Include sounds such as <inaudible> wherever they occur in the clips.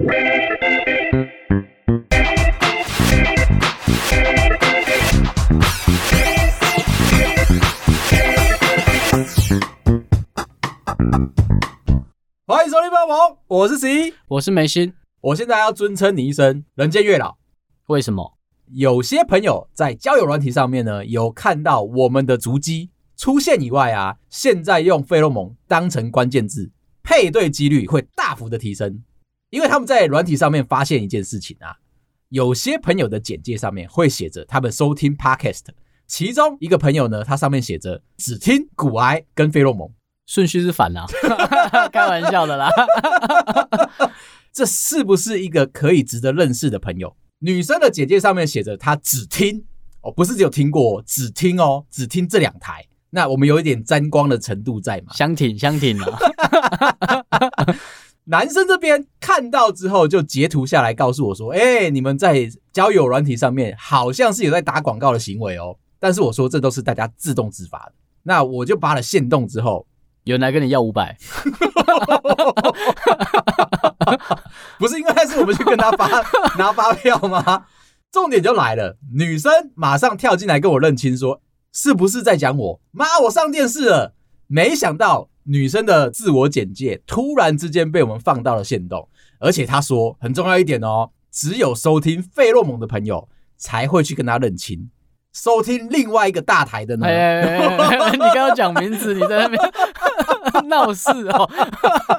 欢迎收听爆棚，我是十一，我是梅心，我现在要尊称你一声人间月老，为什么？有些朋友在交友软体上面呢，有看到我们的足迹出现以外啊，现在用费洛蒙当成关键字，配对几率会大幅的提升。因为他们在软体上面发现一件事情啊，有些朋友的简介上面会写着他们收听 Podcast，其中一个朋友呢，他上面写着只听股癌跟费洛蒙，顺序是反的，<laughs> 开玩笑的啦。<laughs> 这是不是一个可以值得认识的朋友？女生的简介上面写着她只听哦，不是只有听过，只听哦，只听这两台。那我们有一点沾光的程度在嘛？相挺相挺啊。<laughs> 男生这边看到之后就截图下来告诉我说：“哎，你们在交友软体上面好像是有在打广告的行为哦。”但是我说这都是大家自动自发的。那我就扒了线动之后，有人来跟你要五百。<laughs> 不是应该是我们去跟他发拿发票吗？重点就来了，女生马上跳进来跟我认亲，说是不是在讲我？妈，我上电视了！没想到女生的自我简介突然之间被我们放到了限动，而且她说很重要一点哦，只有收听费洛蒙的朋友才会去跟她认亲，收听另外一个大台的呢？哎哎哎哎你刚刚讲名字，你在那边闹事哦！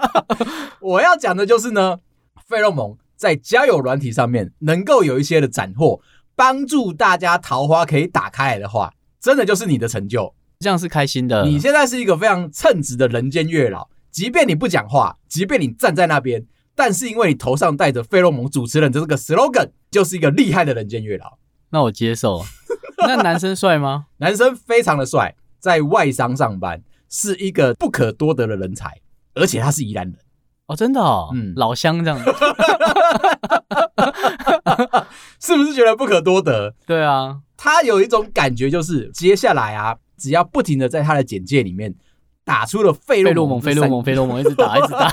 <laughs> 我要讲的就是呢。费洛蒙在交友软体上面能够有一些的斩获，帮助大家桃花可以打开来的话，真的就是你的成就，这样是开心的。你现在是一个非常称职的人间月老，即便你不讲话，即便你站在那边，但是因为你头上戴着费洛蒙主持人的这个 slogan，就是一个厉害的人间月老。那我接受。<laughs> 那男生帅吗？男生非常的帅，在外商上班，是一个不可多得的人才，而且他是宜兰人。哦，真的哦，嗯，老乡这样子，<laughs> 是不是觉得不可多得？对啊，他有一种感觉，就是接下来啊，只要不停的在他的简介里面打出了费洛蒙、费洛蒙、费洛蒙，一直打，<laughs> 一直打，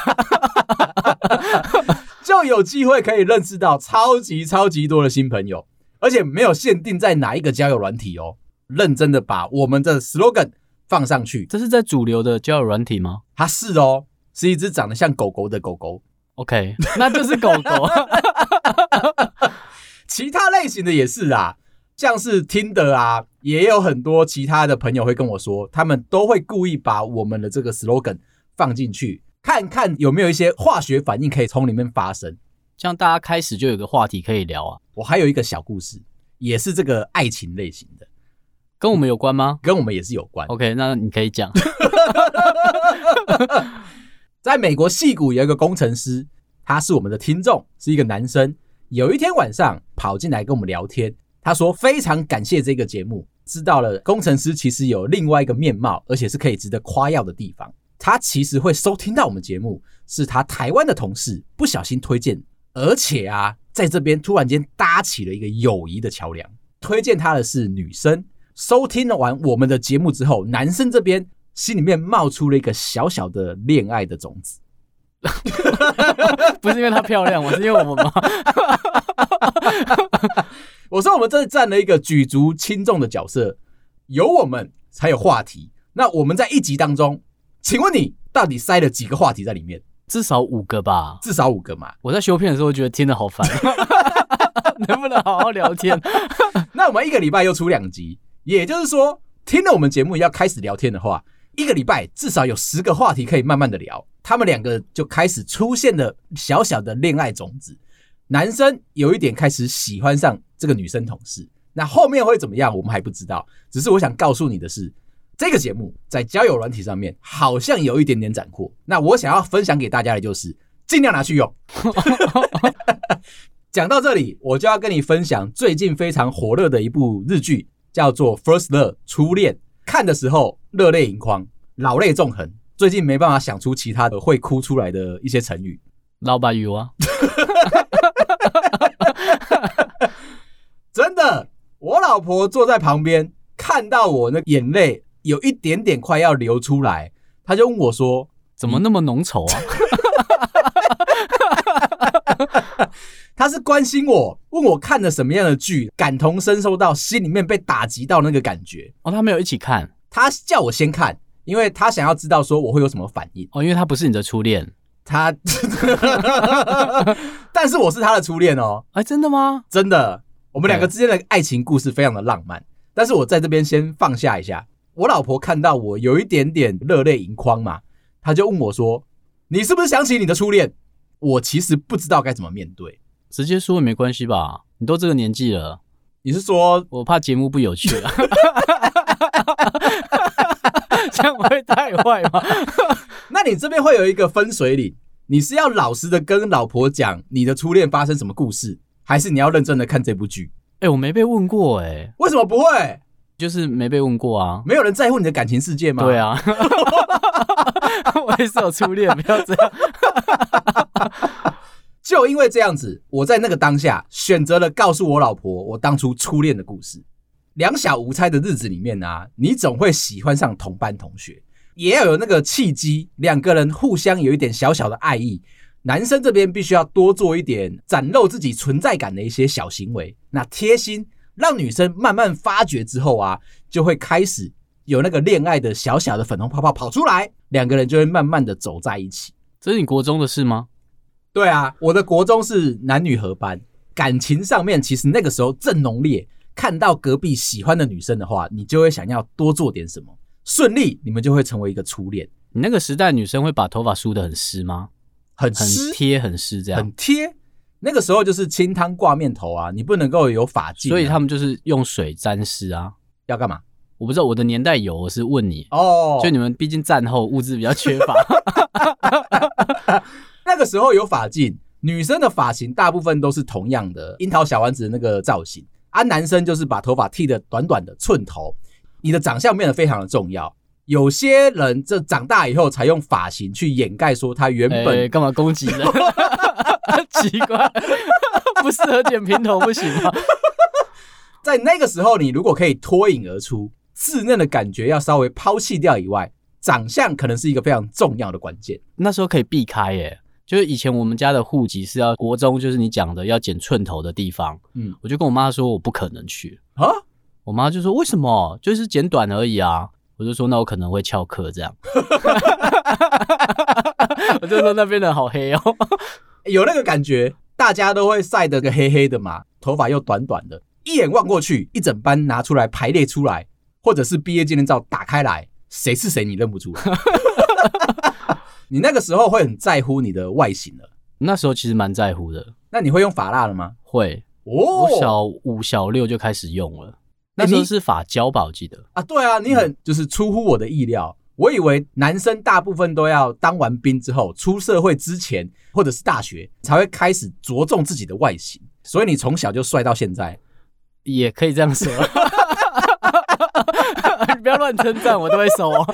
<laughs> 就有机会可以认识到超级超级多的新朋友，而且没有限定在哪一个交友软体哦，认真的把我们的 slogan 放上去，这是在主流的交友软体吗？它是哦。是一只长得像狗狗的狗狗，OK，那就是狗狗。<laughs> 其他类型的也是啊，像是 Tinder 啊，也有很多其他的朋友会跟我说，他们都会故意把我们的这个 slogan 放进去，看看有没有一些化学反应可以从里面发生，这样大家开始就有个话题可以聊啊。我还有一个小故事，也是这个爱情类型的，跟我们有关吗？跟我们也是有关。OK，那你可以讲。<laughs> 在美国戏谷有一个工程师，他是我们的听众，是一个男生。有一天晚上跑进来跟我们聊天，他说非常感谢这个节目，知道了工程师其实有另外一个面貌，而且是可以值得夸耀的地方。他其实会收听到我们节目，是他台湾的同事不小心推荐，而且啊，在这边突然间搭起了一个友谊的桥梁。推荐他的是女生，收听完我们的节目之后，男生这边。心里面冒出了一个小小的恋爱的种子，不是因为她漂亮，我是因为我们吗？我说我们这占了一个举足轻重的角色，有我们才有话题。那我们在一集当中，请问你到底塞了几个话题在里面？至少五个吧，至少五个嘛。我在修片的时候觉得听得好烦，<laughs> <laughs> 能不能好好聊天？<laughs> 那我们一个礼拜又出两集，也就是说，听了我们节目要开始聊天的话。一个礼拜至少有十个话题可以慢慢的聊，他们两个就开始出现了小小的恋爱种子。男生有一点开始喜欢上这个女生同事，那后面会怎么样，我们还不知道。只是我想告诉你的是，这个节目在交友软体上面好像有一点点斩获。那我想要分享给大家的就是，尽量拿去用。<laughs> 讲到这里，我就要跟你分享最近非常火热的一部日剧，叫做《First Love》初恋。看的时候热泪盈眶，老泪纵横。最近没办法想出其他的会哭出来的一些成语。老板有啊，<laughs> 真的，我老婆坐在旁边，看到我那眼泪有一点点快要流出来，她就问我说：“怎么那么浓稠啊？” <laughs> 关心我，问我看了什么样的剧，感同身受到心里面被打击到那个感觉。哦，他没有一起看，他叫我先看，因为他想要知道说我会有什么反应。哦，因为他不是你的初恋，他，<laughs> 但是我是他的初恋哦。哎，真的吗？真的，我们两个之间的爱情故事非常的浪漫。但是我在这边先放下一下，我老婆看到我有一点点热泪盈眶嘛，她就问我说：“你是不是想起你的初恋？”我其实不知道该怎么面对。直接说也没关系吧？你都这个年纪了，你是说我怕节目不有趣啊？<laughs> 这样会太坏吗？<laughs> 那你这边会有一个分水岭，你是要老实的跟老婆讲你的初恋发生什么故事，还是你要认真的看这部剧？哎、欸，我没被问过哎、欸，为什么不会？就是没被问过啊，没有人在乎你的感情世界吗？对啊，<laughs> 我也是有初恋，不要这样。<laughs> 就因为这样子，我在那个当下选择了告诉我老婆我当初初恋的故事。两小无猜的日子里面啊，你总会喜欢上同班同学，也要有那个契机，两个人互相有一点小小的爱意。男生这边必须要多做一点展露自己存在感的一些小行为，那贴心让女生慢慢发觉之后啊，就会开始有那个恋爱的小小的粉红泡泡跑出来，两个人就会慢慢的走在一起。这是你国中的事吗？对啊，我的国中是男女合班，感情上面其实那个时候正浓烈。看到隔壁喜欢的女生的话，你就会想要多做点什么，顺利你们就会成为一个初恋。你那个时代女生会把头发梳得很湿吗？很湿贴，很湿这样。很贴。那个时候就是清汤挂面头啊，你不能够有发髻啊，所以他们就是用水沾湿啊。要干嘛？我不知道，我的年代有，我是问你哦。就你们毕竟战后物质比较缺乏 <laughs> <laughs> 那个时候有发髻。女生的发型大部分都是同样的，樱桃小丸子的那个造型，而、啊、男生就是把头发剃的短短的寸头。你的长相变得非常的重要。有些人这长大以后才用发型去掩盖说他原本干、欸、嘛攻击人？<laughs> 奇怪，<laughs> 不适合剪平头不行吗？<laughs> 在那个时候，你如果可以脱颖而出，稚嫩的感觉要稍微抛弃掉以外，长相可能是一个非常重要的关键。那时候可以避开耶。就是以前我们家的户籍是要国中，就是你讲的要剪寸头的地方，嗯，我就跟我妈说我不可能去啊，我妈就说为什么？就是剪短而已啊，我就说那我可能会翘课这样，<laughs> 我就说那边的好黑哦，有那个感觉，大家都会晒得个黑黑的嘛，头发又短短的，一眼望过去，一整班拿出来排列出来，或者是毕业纪念照打开来，谁是谁你认不出来。<laughs> <laughs> 你那个时候会很在乎你的外形了？那时候其实蛮在乎的。那你会用发蜡了吗？会哦，我小五、小六就开始用了。那时候是发胶吧，我记得啊。对啊，你很就是出乎我的意料。我以为男生大部分都要当完兵之后出社会之前，或者是大学才会开始着重自己的外形。所以你从小就帅到现在，也可以这样说。<laughs> 你不要乱称赞，我都会收哦。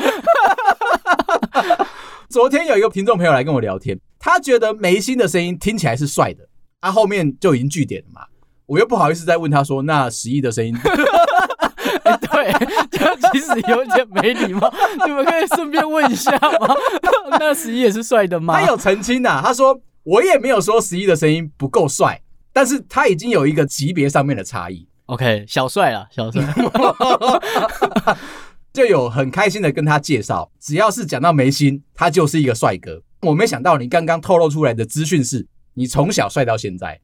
昨天有一个听众朋友来跟我聊天，他觉得眉心的声音听起来是帅的，他、啊、后面就已经据点了嘛，我又不好意思再问他说，那十一的声音，欸、<laughs> 对，这样其实有点没礼貌，你们可以顺便问一下吗？那十一也是帅的吗？他有澄清啊，他说我也没有说十一的声音不够帅，但是他已经有一个级别上面的差异。OK，小帅了，小帅。<laughs> <laughs> 就有很开心的跟他介绍，只要是讲到眉心，他就是一个帅哥。我没想到你刚刚透露出来的资讯是，你从小帅到现在。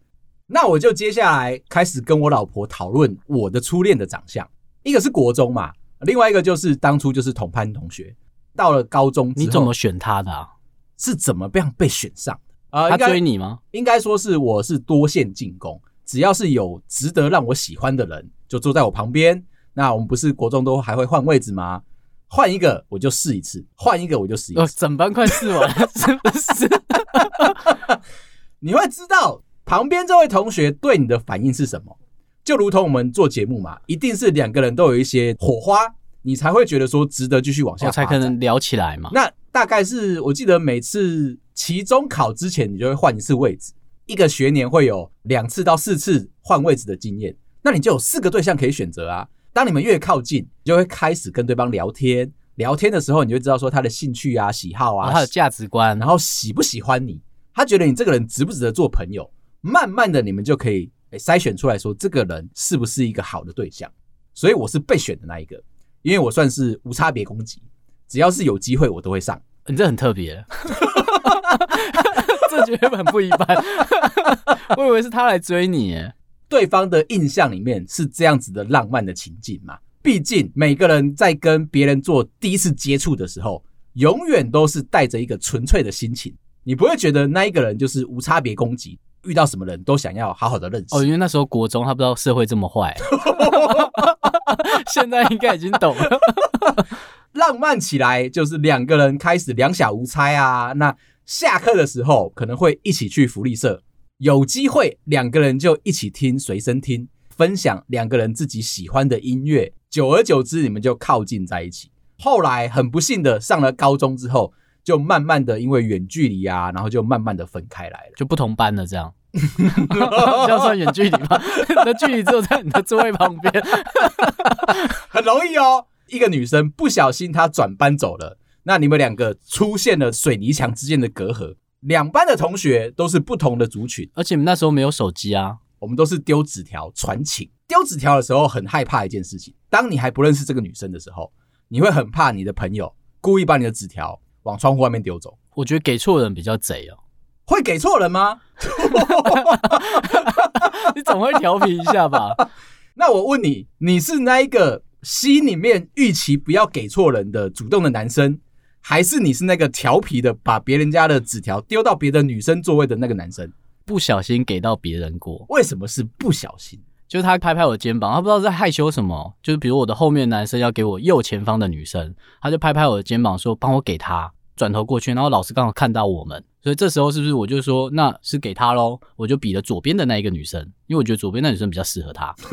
那我就接下来开始跟我老婆讨论我的初恋的长相。一个是国中嘛，另外一个就是当初就是同班同学。到了高中，你怎么选他的啊？是怎么样被选上的？呃，他追你吗？应该说是我是多线进攻，只要是有值得让我喜欢的人，就坐在我旁边。那我们不是国中都还会换位置吗？换一个我就试一次，换一个我就试一次。哦，整班快试完了，是不是？<laughs> 你会知道旁边这位同学对你的反应是什么？就如同我们做节目嘛，一定是两个人都有一些火花，你才会觉得说值得继续往下，才可能聊起来嘛。那大概是我记得每次期中考之前，你就会换一次位置，一个学年会有两次到四次换位置的经验，那你就有四个对象可以选择啊。当你们越靠近，你就会开始跟对方聊天。聊天的时候，你就知道说他的兴趣啊、喜好啊、他的价值观，然后喜不喜欢你，他觉得你这个人值不值得做朋友，慢慢的你们就可以筛选出来说这个人是不是一个好的对象。所以我是被选的那一个，因为我算是无差别攻击，只要是有机会我都会上。你这很特别，<laughs> 这绝对很不一般。<laughs> 我以为是他来追你，对方的印象里面是这样子的浪漫的情境嘛？毕竟每个人在跟别人做第一次接触的时候，永远都是带着一个纯粹的心情，你不会觉得那一个人就是无差别攻击，遇到什么人都想要好好的认识。哦，因为那时候国中他不知道社会这么坏，<laughs> 现在应该已经懂了。浪漫起来就是两个人开始两小无猜啊，那下课的时候可能会一起去福利社，有机会两个人就一起听随身听，分享两个人自己喜欢的音乐。久而久之，你们就靠近在一起。后来很不幸的上了高中之后，就慢慢的因为远距离啊，然后就慢慢的分开来了，就不同班了。这样，<laughs> 这样算远距离吗？<laughs> 那距离只有在你的座位旁边，<laughs> 很容易哦。一个女生不小心她转班走了，那你们两个出现了水泥墙之间的隔阂。两班的同学都是不同的族群，而且那时候没有手机啊，我们都是丢纸条传情。丢纸条的时候很害怕一件事情，当你还不认识这个女生的时候，你会很怕你的朋友故意把你的纸条往窗户外面丢走。我觉得给错人比较贼哦。会给错人吗？<laughs> 你总会调皮一下吧？<laughs> 那我问你，你是那一个心里面预期不要给错人的主动的男生，还是你是那个调皮的把别人家的纸条丢到别的女生座位的那个男生？不小心给到别人过？为什么是不小心？就是他拍拍我肩膀，他不知道在害羞什么。就是比如我的后面男生要给我右前方的女生，他就拍拍我的肩膀说：“帮我给他。”转头过去，然后老师刚好看到我们，所以这时候是不是我就说那是给他喽？我就比了左边的那一个女生，因为我觉得左边那女生比较适合他。<laughs>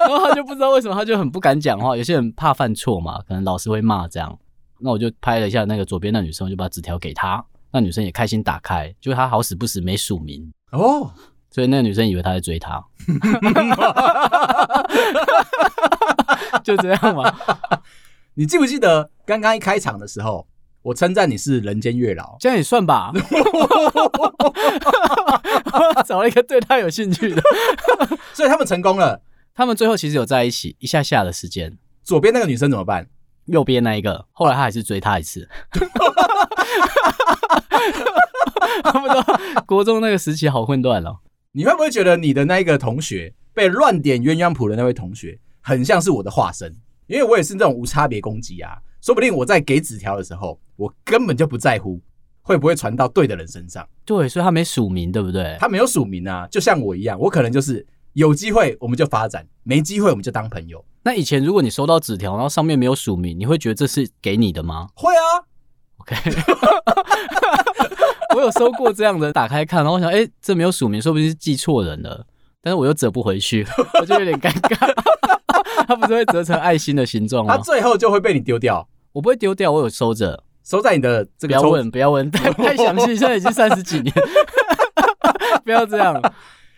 然后他就不知道为什么，他就很不敢讲话。有些人怕犯错嘛，可能老师会骂这样。那我就拍了一下那个左边的女生，我就把纸条给她。那女生也开心打开，就她好死不死没署名哦，所以那个女生以为他在追她，<laughs> <laughs> 就这样嘛。你记不记得刚刚一开场的时候，我称赞你是人间月老，这样也算吧。<laughs> 找了一个对他有兴趣的，所以他们成功了。他们最后其实有在一起一下下的时间。左边那个女生怎么办？<laughs> 右边那一个，后来他还是追她一次。<laughs> 他不知道国中那个时期好混乱哦。你会不会觉得你的那一个同学被乱点鸳鸯谱的那位同学，很像是我的化身？因为我也是这种无差别攻击啊。说不定我在给纸条的时候，我根本就不在乎会不会传到对的人身上。对，所以他没署名，对不对？他没有署名啊，就像我一样，我可能就是有机会我们就发展，没机会我们就当朋友。那以前如果你收到纸条，然后上面没有署名，你会觉得这是给你的吗？会啊。OK，<laughs> 我有收过这样的，打开看，然后我想，哎、欸，这没有署名，说不定是寄错人了，但是我又折不回去，我就有点尴尬。<laughs> 他不是会折成爱心的形状吗？他最后就会被你丢掉。我不会丢掉，我有收着，收在你的这个。不要问，不要问，太太详细，现在已经三十几年，<laughs> 不要这样。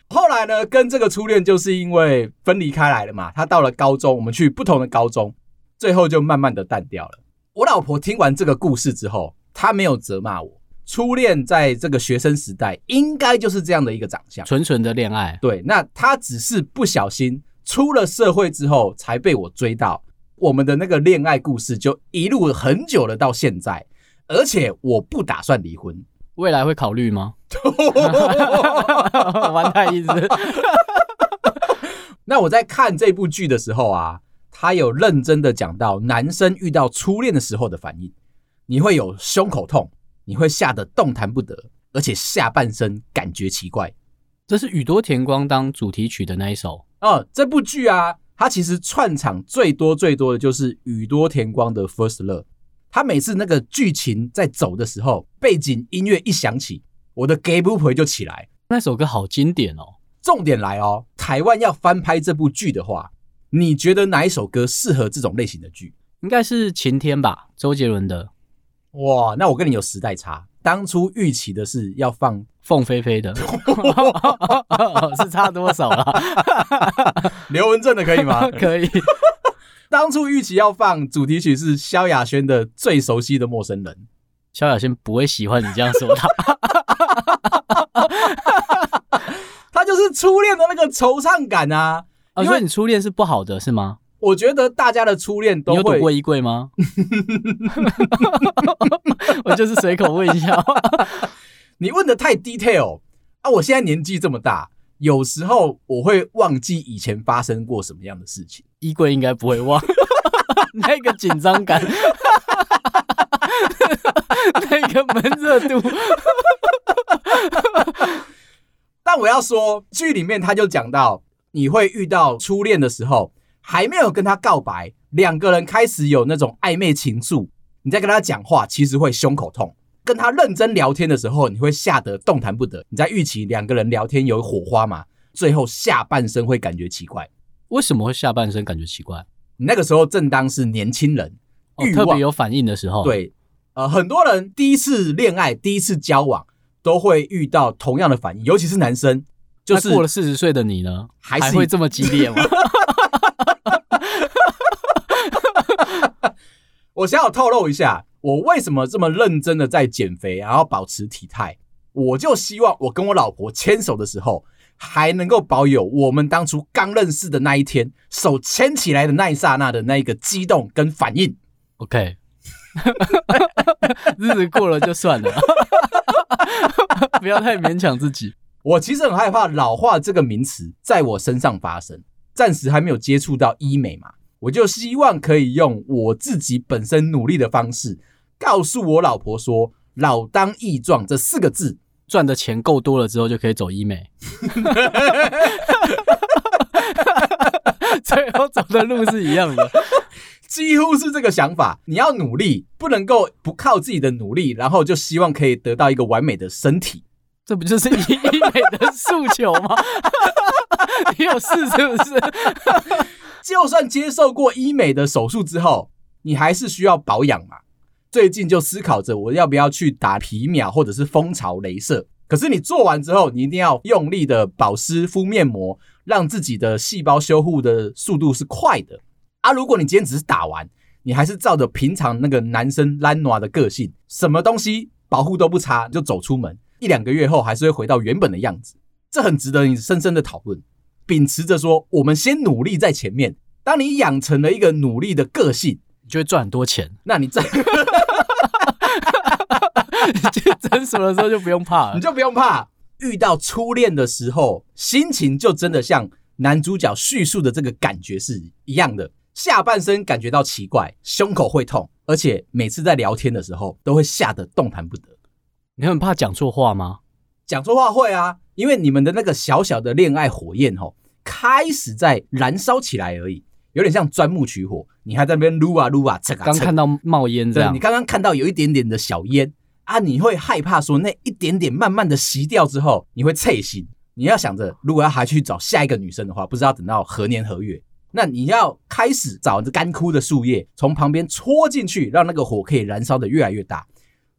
后来呢，跟这个初恋就是因为分离开来了嘛。他到了高中，我们去不同的高中，最后就慢慢的淡掉了。我老婆听完这个故事之后，她没有责骂我。初恋在这个学生时代，应该就是这样的一个长相，纯纯的恋爱。对，那她只是不小心出了社会之后，才被我追到。我们的那个恋爱故事就一路很久了，到现在，而且我不打算离婚。未来会考虑吗？<laughs> 玩太意思。<laughs> 那我在看这部剧的时候啊。他有认真的讲到男生遇到初恋的时候的反应，你会有胸口痛，你会吓得动弹不得，而且下半身感觉奇怪。这是宇多田光当主题曲的那一首哦。这部剧啊，它其实串场最多最多的就是宇多田光的《First Love》。他每次那个剧情在走的时候，背景音乐一响起，我的 gay 不回就起来。那首歌好经典哦。重点来哦，台湾要翻拍这部剧的话。你觉得哪一首歌适合这种类型的剧？应该是《晴天》吧，周杰伦的。哇，那我跟你有时代差。当初预期的是要放凤飞飞的，<laughs> 是差多少了？<laughs> 刘文正的可以吗？<laughs> 可以。当初预期要放主题曲是萧亚轩的《最熟悉的陌生人》，萧亚轩不会喜欢你这样说他，他就是初恋的那个惆怅感啊。啊，所以你初恋是不好的，是吗？我觉得大家的初恋都会。你有躲过衣柜吗？<laughs> 我就是随口问一下。你问的太 detail 啊！我现在年纪这么大，有时候我会忘记以前发生过什么样的事情。衣柜应该不会忘，<laughs> 那个紧张感，<laughs> 那个闷热度。但我要说，剧里面他就讲到，你会遇到初恋的时候，还没有跟他告白，两个人开始有那种暧昧情愫，你在跟他讲话，其实会胸口痛。跟他认真聊天的时候，你会吓得动弹不得。你在预期两个人聊天有火花嘛？最后下半身会感觉奇怪。为什么会下半身感觉奇怪？你那个时候正当是年轻人，哦、特别有反应的时候。对，呃，很多人第一次恋爱、第一次交往都会遇到同样的反应，尤其是男生。就是过了四十岁的你呢，还，是还会这么激烈吗？<laughs> 我想要透露一下。我为什么这么认真的在减肥，然后保持体态？我就希望我跟我老婆牵手的时候，还能够保有我们当初刚认识的那一天，手牵起来的那一刹那的那一个激动跟反应。OK，<laughs> 日子过了就算了，<laughs> 不要太勉强自己。我其实很害怕老化这个名词在我身上发生，暂时还没有接触到医美嘛，我就希望可以用我自己本身努力的方式。告诉我老婆说“老当益壮”这四个字，赚的钱够多了之后就可以走医美。<laughs> 最后走的路是一样的，几乎是这个想法。你要努力，不能够不靠自己的努力，然后就希望可以得到一个完美的身体，这不就是医美的诉求吗？<laughs> 你有事是不是？<laughs> 就算接受过医美的手术之后，你还是需要保养嘛。最近就思考着我要不要去打皮秒或者是蜂巢镭射。可是你做完之后，你一定要用力的保湿敷面膜，让自己的细胞修护的速度是快的。啊，如果你今天只是打完，你还是照着平常那个男生懒惰的个性，什么东西保护都不擦就走出门，一两个月后还是会回到原本的样子。这很值得你深深的讨论。秉持着说，我们先努力在前面。当你养成了一个努力的个性，你就会赚很多钱。那你在。去诊所的时候就不用怕了，你就不用怕遇到初恋的时候，心情就真的像男主角叙述的这个感觉是一样的。下半身感觉到奇怪，胸口会痛，而且每次在聊天的时候都会吓得动弹不得。你很怕讲错话吗？讲错话会啊，因为你们的那个小小的恋爱火焰吼，开始在燃烧起来而已。有点像钻木取火，你还在那边撸啊撸啊，这个刚看到冒烟这样，你刚刚看到有一点点的小烟啊，你会害怕说那一点点慢慢的熄掉之后，你会脆心。你要想着，如果要还去找下一个女生的话，不知道等到何年何月。那你要开始找着干枯的树叶，从旁边戳进去，让那个火可以燃烧的越来越大。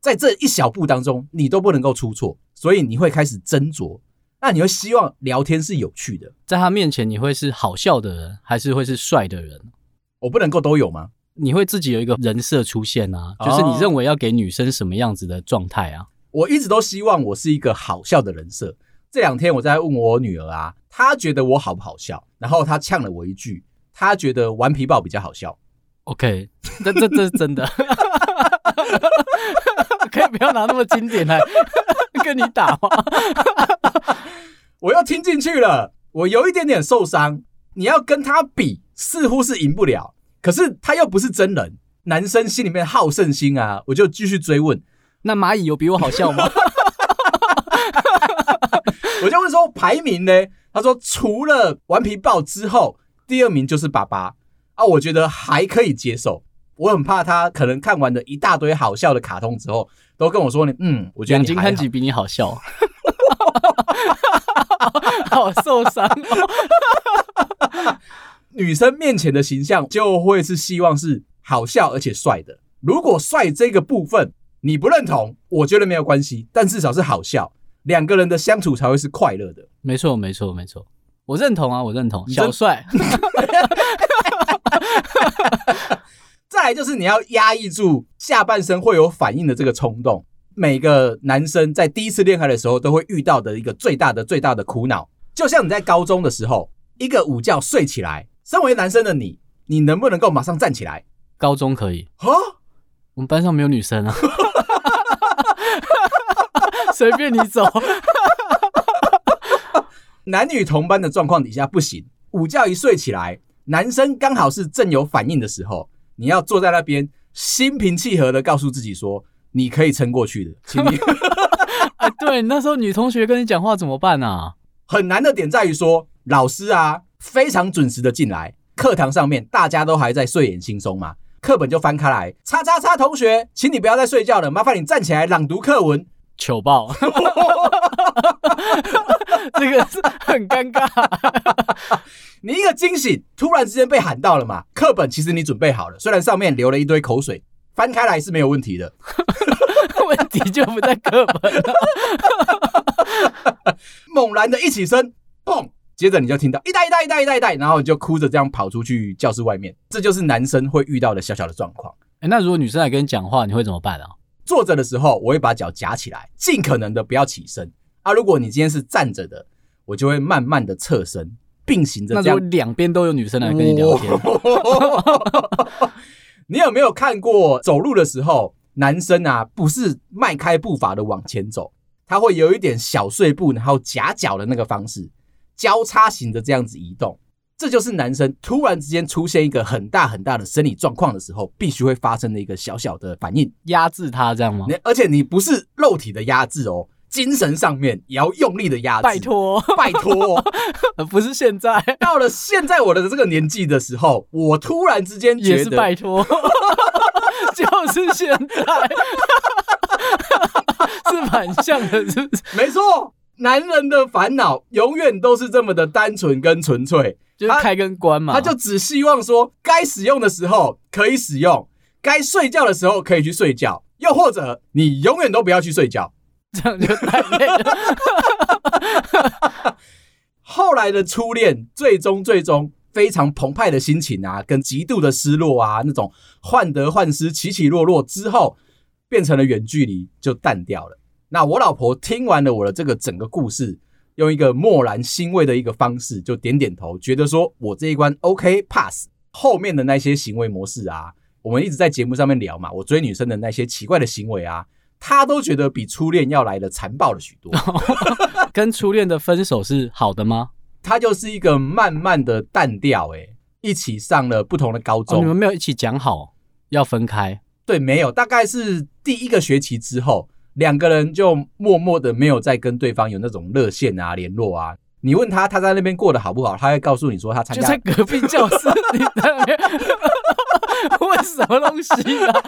在这一小步当中，你都不能够出错，所以你会开始斟酌。那你会希望聊天是有趣的，在他面前你会是好笑的人，还是会是帅的人？我不能够都有吗？你会自己有一个人设出现啊，就是你认为要给女生什么样子的状态啊？我一直都希望我是一个好笑的人设。这两天我在问我女儿啊，她觉得我好不好笑？然后她呛了我一句，她觉得顽皮豹比较好笑。OK，这这这是真的，<laughs> <laughs> 可以不要拿那么经典来 <laughs> 跟你打吗？<laughs> 我又听进去了，我有一点点受伤。你要跟他比，似乎是赢不了，可是他又不是真人。男生心里面好胜心啊，我就继续追问：那蚂蚁有比我好笑吗？我就问说排名呢？他说除了顽皮豹之后，第二名就是爸爸啊。我觉得还可以接受。我很怕他可能看完了一大堆好笑的卡通之后，都跟我说你：“嗯，我觉得你金看几比你好笑。<laughs> ”好受伤哦！女生面前的形象就会是希望是好笑而且帅的。如果帅这个部分你不认同，我觉得没有关系，但至少是好笑，两个人的相处才会是快乐的。没错，没错，没错，我认同啊，我认同小帅。<laughs> 就是你要压抑住下半身会有反应的这个冲动。每个男生在第一次恋爱的时候都会遇到的一个最大的最大的苦恼，就像你在高中的时候，一个午觉睡起来，身为男生的你，你能不能够马上站起来？高中可以啊，我们班上没有女生啊，<laughs> 随便你走。男女同班的状况底下不行，午觉一睡起来，男生刚好是正有反应的时候，你要坐在那边心平气和的告诉自己说。你可以撑过去的，请你。<laughs> 啊，对，那时候女同学跟你讲话怎么办啊？<laughs> 很难的点在于说，老师啊非常准时的进来，课堂上面大家都还在睡眼惺忪嘛，课本就翻开来，叉叉叉同学，请你不要再睡觉了，麻烦你站起来朗读课文。糗爆，<laughs> 这个是很尴尬。你一个惊醒，突然之间被喊到了嘛？课本其实你准备好了，虽然上面流了一堆口水。翻开来是没有问题的，<laughs> 问题就不在课本了。猛然的一起身，砰！接着你就听到一代一代一代一代一代，然后你就哭着这样跑出去教室外面。这就是男生会遇到的小小的状况。哎，那如果女生来跟你讲话，你会怎么办啊？坐着的时候，我会把脚夹起来，尽可能的不要起身啊。如果你今天是站着的，我就会慢慢的侧身，并行着这样。两边都有女生来跟你聊天。<laughs> 你有没有看过走路的时候，男生啊不是迈开步伐的往前走，他会有一点小碎步，然后夹脚的那个方式，交叉型的这样子移动。这就是男生突然之间出现一个很大很大的生理状况的时候，必须会发生的一个小小的反应，压制他这样吗？而且你不是肉体的压制哦。精神上面也要用力的压制，拜托，拜托，<laughs> 不是现在，到了现在我的这个年纪的时候，我突然之间觉得也是拜托，<laughs> 就是现在，<laughs> 是反向的，是不是？没错，男人的烦恼永远都是这么的单纯跟纯粹，就是开跟关嘛，他，他就只希望说，该使用的时候可以使用，该睡觉的时候可以去睡觉，又或者你永远都不要去睡觉。这样就太累了。<laughs> 后来的初恋，最终最终非常澎湃的心情啊，跟极度的失落啊，那种患得患失、起起落落之后，变成了远距离，就淡掉了。那我老婆听完了我的这个整个故事，用一个默然欣慰的一个方式，就点点头，觉得说我这一关 OK pass。后面的那些行为模式啊，我们一直在节目上面聊嘛，我追女生的那些奇怪的行为啊。他都觉得比初恋要来的残暴了许多。<laughs> 跟初恋的分手是好的吗？他就是一个慢慢的淡掉，哎，一起上了不同的高中。哦，你们没有一起讲好要分开？对，没有。大概是第一个学期之后，两个人就默默的没有再跟对方有那种热线啊、联络啊。你问他他在那边过得好不好，他会告诉你说他参加就在隔壁教室，你在那边 <laughs> 问什么东西啊？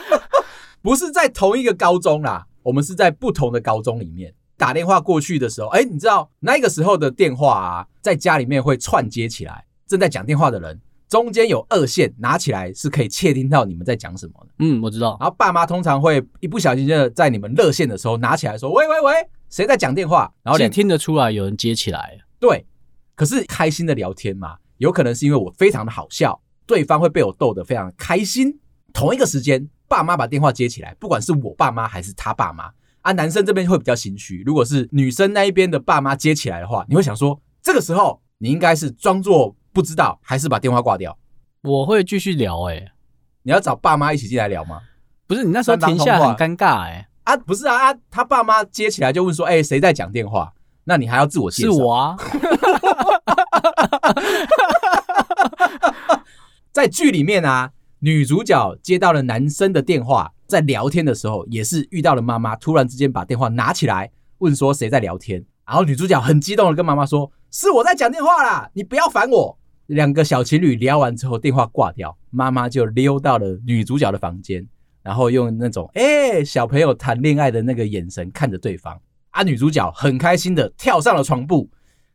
不是在同一个高中啦，我们是在不同的高中里面打电话过去的时候，哎，你知道那个时候的电话啊，在家里面会串接起来，正在讲电话的人中间有二线，拿起来是可以窃听到你们在讲什么的。嗯，我知道。然后爸妈通常会一不小心就在你们热线的时候拿起来说：“喂喂喂，谁在讲电话？”然后你听得出来有人接起来。对，可是开心的聊天嘛，有可能是因为我非常的好笑，对方会被我逗得非常开心。同一个时间。爸妈把电话接起来，不管是我爸妈还是他爸妈啊，男生这边会比较心虚。如果是女生那一边的爸妈接起来的话，你会想说，这个时候你应该是装作不知道，还是把电话挂掉？我会继续聊哎、欸，你要找爸妈一起进来聊吗？不是，你那时候停下很尴尬哎、欸、啊，不是啊，他爸妈接起来就问说，哎，谁在讲电话？那你还要自我介绍？是我啊，<laughs> 在剧里面啊。女主角接到了男生的电话，在聊天的时候也是遇到了妈妈，突然之间把电话拿起来问说谁在聊天，然后女主角很激动的跟妈妈说：“是我在讲电话啦，你不要烦我。”两个小情侣聊完之后，电话挂掉，妈妈就溜到了女主角的房间，然后用那种哎、小朋友谈恋爱的那个眼神看着对方，啊，女主角很开心的跳上了床铺，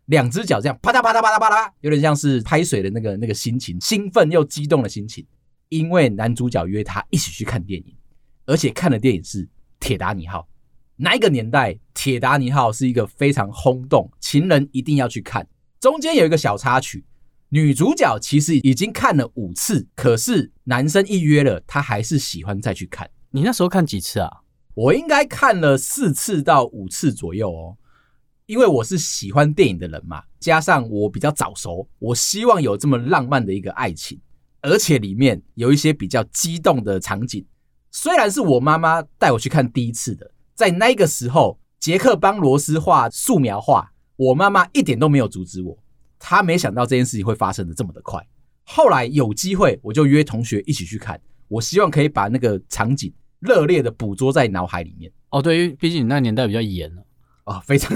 两只脚这样啪嗒啪嗒啪嗒啪嗒，有点像是拍水的那个那个心情，兴奋又激动的心情。因为男主角约他一起去看电影，而且看的电影是《铁达尼号》。那一个年代，《铁达尼号》是一个非常轰动，情人一定要去看。中间有一个小插曲，女主角其实已经看了五次，可是男生一约了，她还是喜欢再去看。你那时候看几次啊？我应该看了四次到五次左右哦，因为我是喜欢电影的人嘛，加上我比较早熟，我希望有这么浪漫的一个爱情，而且里面有一些比较激动的场景。虽然是我妈妈带我去看第一次的，在那个时候，杰克帮罗斯画素描画，我妈妈一点都没有阻止我。她没想到这件事情会发生的这么的快。后来有机会，我就约同学一起去看。我希望可以把那个场景热烈的捕捉在脑海里面。哦，对，因为毕竟你那年代比较严了啊，非常。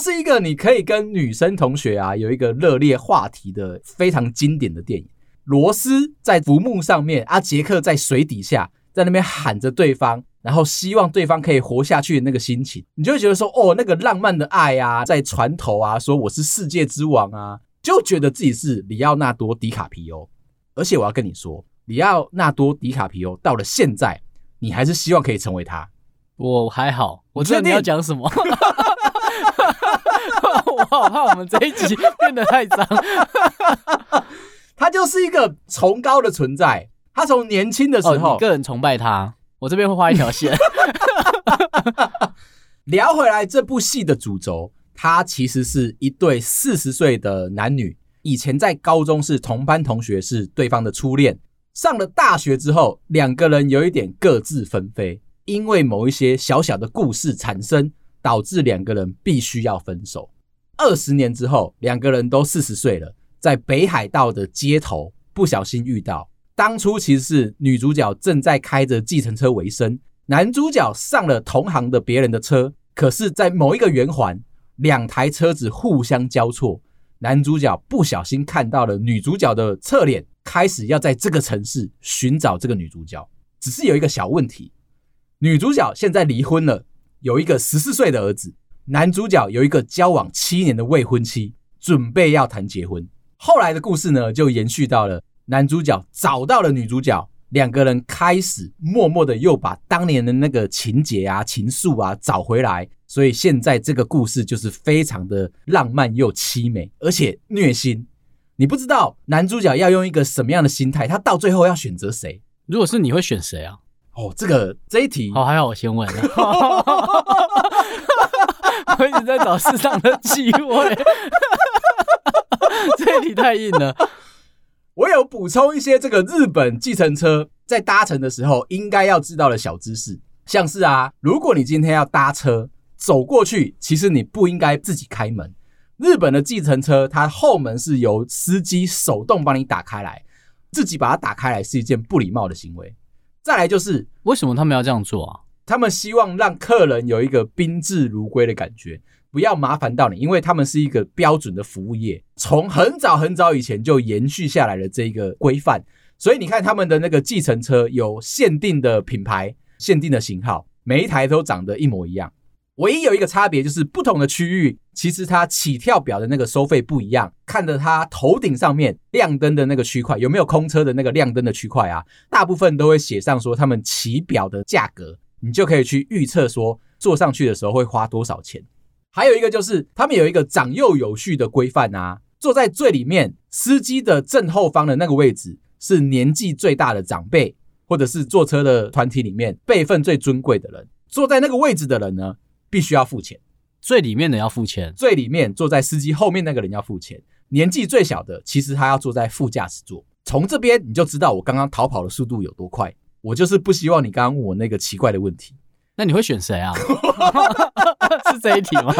是一个你可以跟女生同学啊有一个热烈话题的非常经典的电影。罗斯在浮木上面，阿杰克在水底下，在那边喊着对方，然后希望对方可以活下去的那个心情，你就会觉得说，哦，那个浪漫的爱啊，在船头啊，说我是世界之王啊，就觉得自己是里奥纳多·迪卡皮欧。而且我要跟你说，里奥纳多·迪卡皮欧到了现在，你还是希望可以成为他。我还好，我知道你要讲什么。<laughs> 我好怕我们这一集变得太脏。<laughs> 他就是一个崇高的存在。他从年轻的时候，个人崇拜他。我这边会画一条线。<laughs> 聊回来，这部戏的主轴，他其实是一对四十岁的男女，以前在高中是同班同学，是对方的初恋。上了大学之后，两个人有一点各自纷飞，因为某一些小小的故事产生，导致两个人必须要分手。二十年之后，两个人都四十岁了。在北海道的街头不小心遇到，当初其实是女主角正在开着计程车为生，男主角上了同行的别人的车，可是，在某一个圆环，两台车子互相交错，男主角不小心看到了女主角的侧脸，开始要在这个城市寻找这个女主角，只是有一个小问题，女主角现在离婚了，有一个十四岁的儿子，男主角有一个交往七年的未婚妻，准备要谈结婚。后来的故事呢，就延续到了男主角找到了女主角，两个人开始默默的又把当年的那个情节啊、情愫啊找回来，所以现在这个故事就是非常的浪漫又凄美，而且虐心。你不知道男主角要用一个什么样的心态，他到最后要选择谁？如果是你会选谁啊？哦，这个这一题，好，还好我先问。<laughs> 我一直在找适当的机会。这一题太硬了。我有补充一些这个日本计程车在搭乘的时候应该要知道的小知识，像是啊，如果你今天要搭车走过去，其实你不应该自己开门。日本的计程车，它后门是由司机手动帮你打开来，自己把它打开来是一件不礼貌的行为。再来就是，为什么他们要这样做啊？他们希望让客人有一个宾至如归的感觉。不要麻烦到你，因为他们是一个标准的服务业，从很早很早以前就延续下来的这一个规范。所以你看他们的那个计程车有限定的品牌、限定的型号，每一台都长得一模一样。唯一有一个差别就是不同的区域，其实它起跳表的那个收费不一样。看着它头顶上面亮灯的那个区块，有没有空车的那个亮灯的区块啊？大部分都会写上说他们起表的价格，你就可以去预测说坐上去的时候会花多少钱。还有一个就是，他们有一个长幼有序的规范啊。坐在最里面，司机的正后方的那个位置是年纪最大的长辈，或者是坐车的团体里面辈分最尊贵的人。坐在那个位置的人呢，必须要付钱。最里面的要付钱，最里面坐在司机后面那个人要付钱。年纪最小的，其实他要坐在副驾驶座。从这边你就知道我刚刚逃跑的速度有多快。我就是不希望你刚刚问我那个奇怪的问题。那你会选谁啊？<laughs> <laughs> 是这一题吗？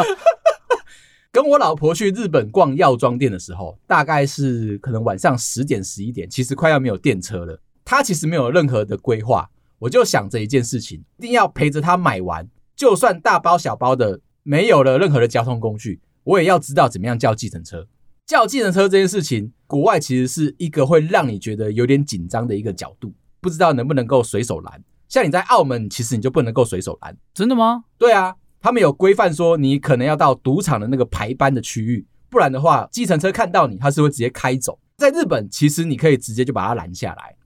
<laughs> 跟我老婆去日本逛药妆店的时候，大概是可能晚上十点十一点，其实快要没有电车了。她其实没有任何的规划，我就想着一件事情，一定要陪着她买完。就算大包小包的没有了任何的交通工具，我也要知道怎么样叫计程车。叫计程车这件事情，国外其实是一个会让你觉得有点紧张的一个角度，不知道能不能够随手拦。像你在澳门，其实你就不能够随手拦。真的吗？对啊，他们有规范说，你可能要到赌场的那个排班的区域，不然的话，计程车看到你，他是会直接开走。在日本，其实你可以直接就把它拦下来，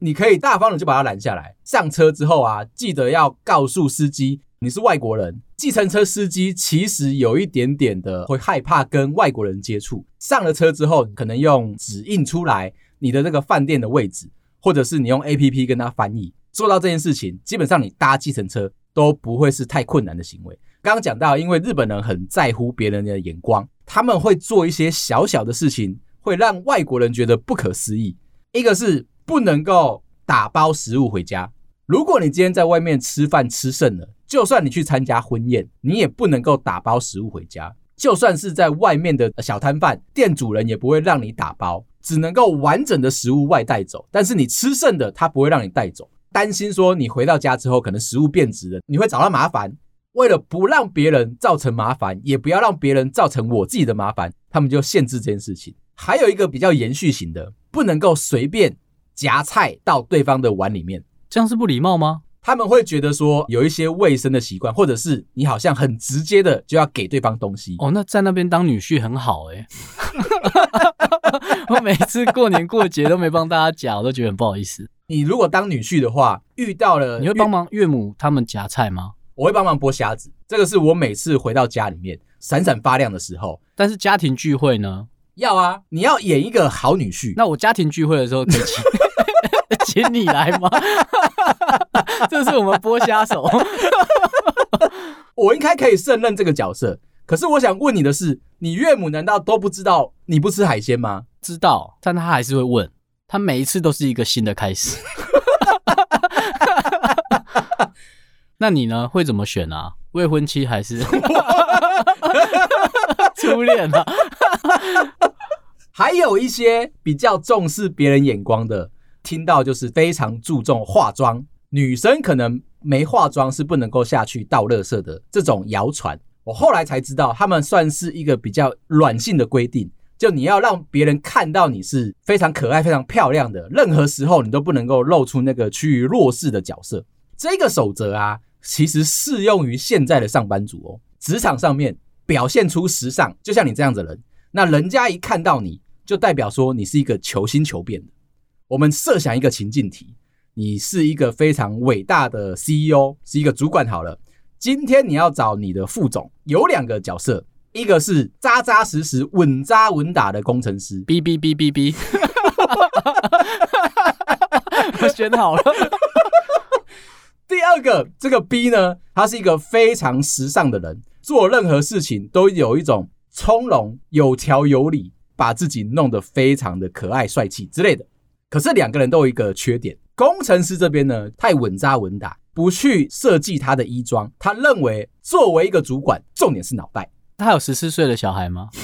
你可以大方的就把它拦下来。上车之后啊，记得要告诉司机，你是外国人，计程车司机其实有一点点的会害怕跟外国人接触。上了车之后，可能用指印出来你的这个饭店的位置，或者是你用 APP 跟他翻译，做到这件事情，基本上你搭计程车都不会是太困难的行为。刚刚讲到，因为日本人很在乎别人的眼光，他们会做一些小小的事情，会让外国人觉得不可思议。一个是不能够打包食物回家。如果你今天在外面吃饭吃剩了，就算你去参加婚宴，你也不能够打包食物回家。就算是在外面的小摊贩，店主人也不会让你打包，只能够完整的食物外带走。但是你吃剩的，他不会让你带走，担心说你回到家之后可能食物变质了，你会找到麻烦。为了不让别人造成麻烦，也不要让别人造成我自己的麻烦，他们就限制这件事情。还有一个比较延续型的，不能够随便夹菜到对方的碗里面。这样是不礼貌吗？他们会觉得说有一些卫生的习惯，或者是你好像很直接的就要给对方东西。哦，那在那边当女婿很好哎。<laughs> 我每次过年过节都没帮大家夹，我都觉得很不好意思。你如果当女婿的话，遇到了你会帮忙岳母他们夹菜吗？我会帮忙剥虾子，这个是我每次回到家里面闪闪发亮的时候。但是家庭聚会呢？要啊，你要演一个好女婿。那我家庭聚会的时候可以请。<laughs> 请你来吗？<laughs> 这是我们剥虾手，<laughs> 我应该可以胜任这个角色。可是我想问你的是，你岳母难道都不知道你不吃海鲜吗？知道，但他还是会问。他每一次都是一个新的开始。<laughs> 那你呢？会怎么选啊？未婚妻还是初恋啊？还有一些比较重视别人眼光的。听到就是非常注重化妆，女生可能没化妆是不能够下去倒垃圾的这种谣传，我后来才知道，他们算是一个比较软性的规定，就你要让别人看到你是非常可爱、非常漂亮的，任何时候你都不能够露出那个趋于弱势的角色。这个守则啊，其实适用于现在的上班族哦，职场上面表现出时尚，就像你这样子的人，那人家一看到你就代表说你是一个求新求变的。我们设想一个情境题，你是一个非常伟大的 CEO，是一个主管好了。今天你要找你的副总，有两个角色，一个是扎扎实实、稳扎稳打的工程师，B B B B B，我选好了。第二个这个 B 呢，他是一个非常时尚的人，做任何事情都有一种从容、有条有理，把自己弄得非常的可爱、帅气之类的。可是两个人都有一个缺点，工程师这边呢，太稳扎稳打，不去设计他的衣装。他认为作为一个主管，重点是脑袋。他有十四岁的小孩吗？<laughs>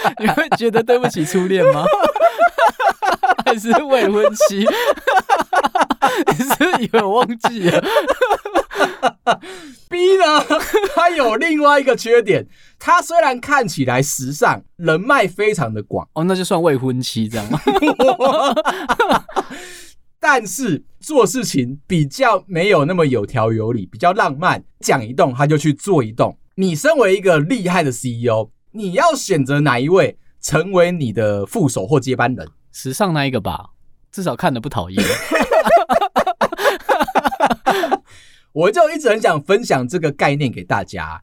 <laughs> 你会觉得对不起初恋吗？<laughs> 还是未婚妻？<laughs> 你是不是以为我忘记了？B 呢？他有另外一个缺点，他虽然看起来时尚，人脉非常的广哦，那就算未婚妻这样吗？但是做事情比较没有那么有条有理，比较浪漫，讲一动他就去做一动。你身为一个厉害的 CEO，你要选择哪一位成为你的副手或接班人？时尚那一个吧，至少看的不讨厌。<laughs> 我就一直很想分享这个概念给大家。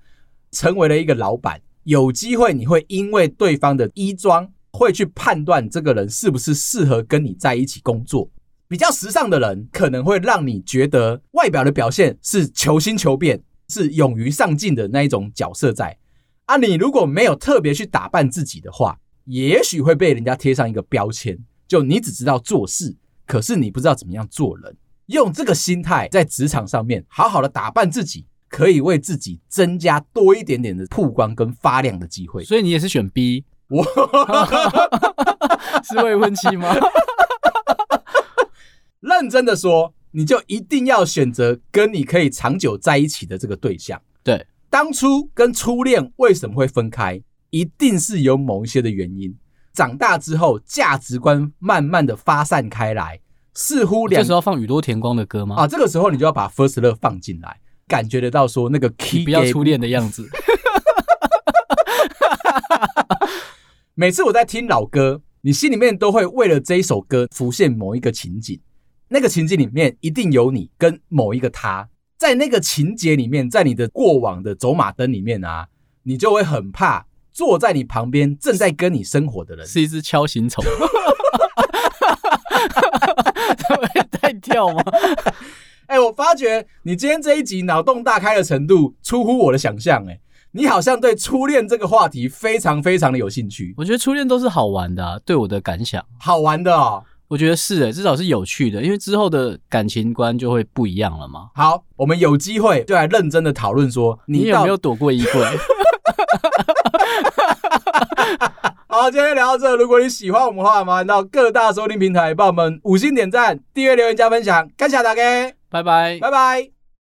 成为了一个老板，有机会你会因为对方的衣装，会去判断这个人是不是适合跟你在一起工作。比较时尚的人，可能会让你觉得外表的表现是求新求变，是勇于上进的那一种角色在。啊，你如果没有特别去打扮自己的话，也许会被人家贴上一个标签，就你只知道做事，可是你不知道怎么样做人。用这个心态在职场上面好好的打扮自己，可以为自己增加多一点点的曝光跟发亮的机会。所以你也是选 B，我 <laughs> 是未婚妻吗？<laughs> 认真的说，你就一定要选择跟你可以长久在一起的这个对象。对，当初跟初恋为什么会分开，一定是有某一些的原因。长大之后，价值观慢慢的发散开来。似乎两，这时候放宇多田光的歌吗？啊，这个时候你就要把 First Love 放进来，感觉得到说那个 key 不要初恋的样子。<laughs> 每次我在听老歌，你心里面都会为了这一首歌浮现某一个情景。那个情景里面一定有你跟某一个他，在那个情节里面，在你的过往的走马灯里面啊，你就会很怕坐在你旁边正在跟你生活的人是一只锹形虫，他 <laughs> 会带跳吗？<laughs> 哎、欸，我发觉你今天这一集脑洞大开的程度出乎我的想象，哎，你好像对初恋这个话题非常非常的有兴趣。我觉得初恋都是好玩的、啊，对我的感想，好玩的哦。我觉得是诶，至少是有趣的，因为之后的感情观就会不一样了嘛。好，我们有机会就来认真的讨论说你，你有没有躲过衣柜？<laughs> <laughs> 好，今天聊到这。如果你喜欢我们的话，麻烦到各大收听平台帮我们五星点赞、订阅、留言、加分享，感谢大家，拜拜，拜拜。